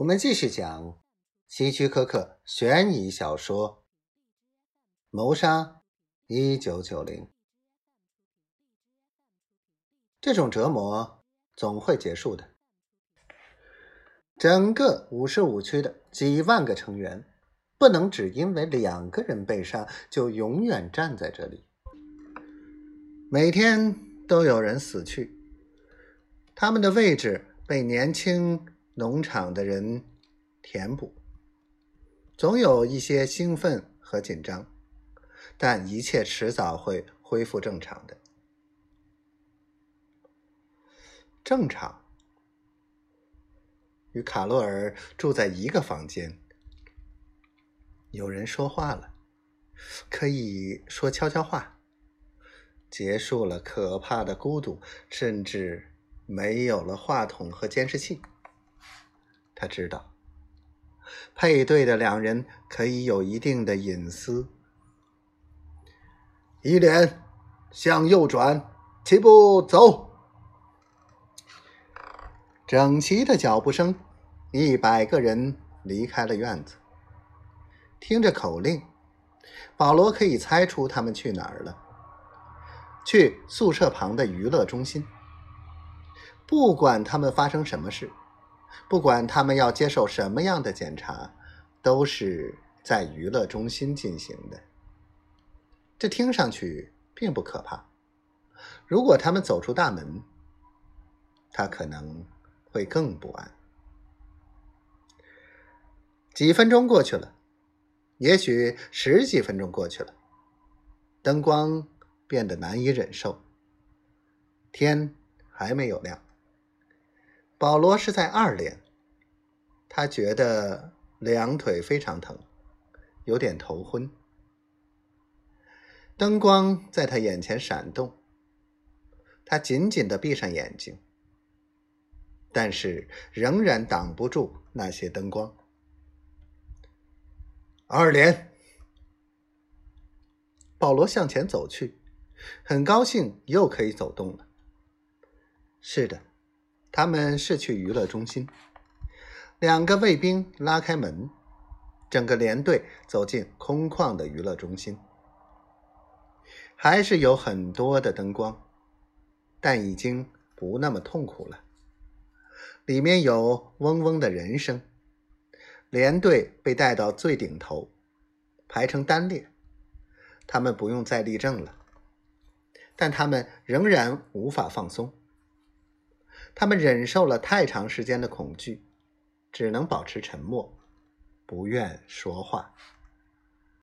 我们继续讲希区柯克悬疑小说《谋杀一九九零》。这种折磨总会结束的。整个五十五区的几万个成员，不能只因为两个人被杀就永远站在这里。每天都有人死去，他们的位置被年轻。农场的人填补，总有一些兴奋和紧张，但一切迟早会恢复正常的。正常，与卡洛尔住在一个房间。有人说话了，可以说悄悄话，结束了可怕的孤独，甚至没有了话筒和监视器。他知道，配对的两人可以有一定的隐私。一连向右转，齐步走。整齐的脚步声，一百个人离开了院子。听着口令，保罗可以猜出他们去哪儿了。去宿舍旁的娱乐中心。不管他们发生什么事。不管他们要接受什么样的检查，都是在娱乐中心进行的。这听上去并不可怕。如果他们走出大门，他可能会更不安。几分钟过去了，也许十几分钟过去了，灯光变得难以忍受，天还没有亮。保罗是在二连，他觉得两腿非常疼，有点头昏。灯光在他眼前闪动，他紧紧的闭上眼睛，但是仍然挡不住那些灯光。二连，保罗向前走去，很高兴又可以走动了。是的。他们是去娱乐中心。两个卫兵拉开门，整个连队走进空旷的娱乐中心。还是有很多的灯光，但已经不那么痛苦了。里面有嗡嗡的人声。连队被带到最顶头，排成单列。他们不用再立正了，但他们仍然无法放松。他们忍受了太长时间的恐惧，只能保持沉默，不愿说话。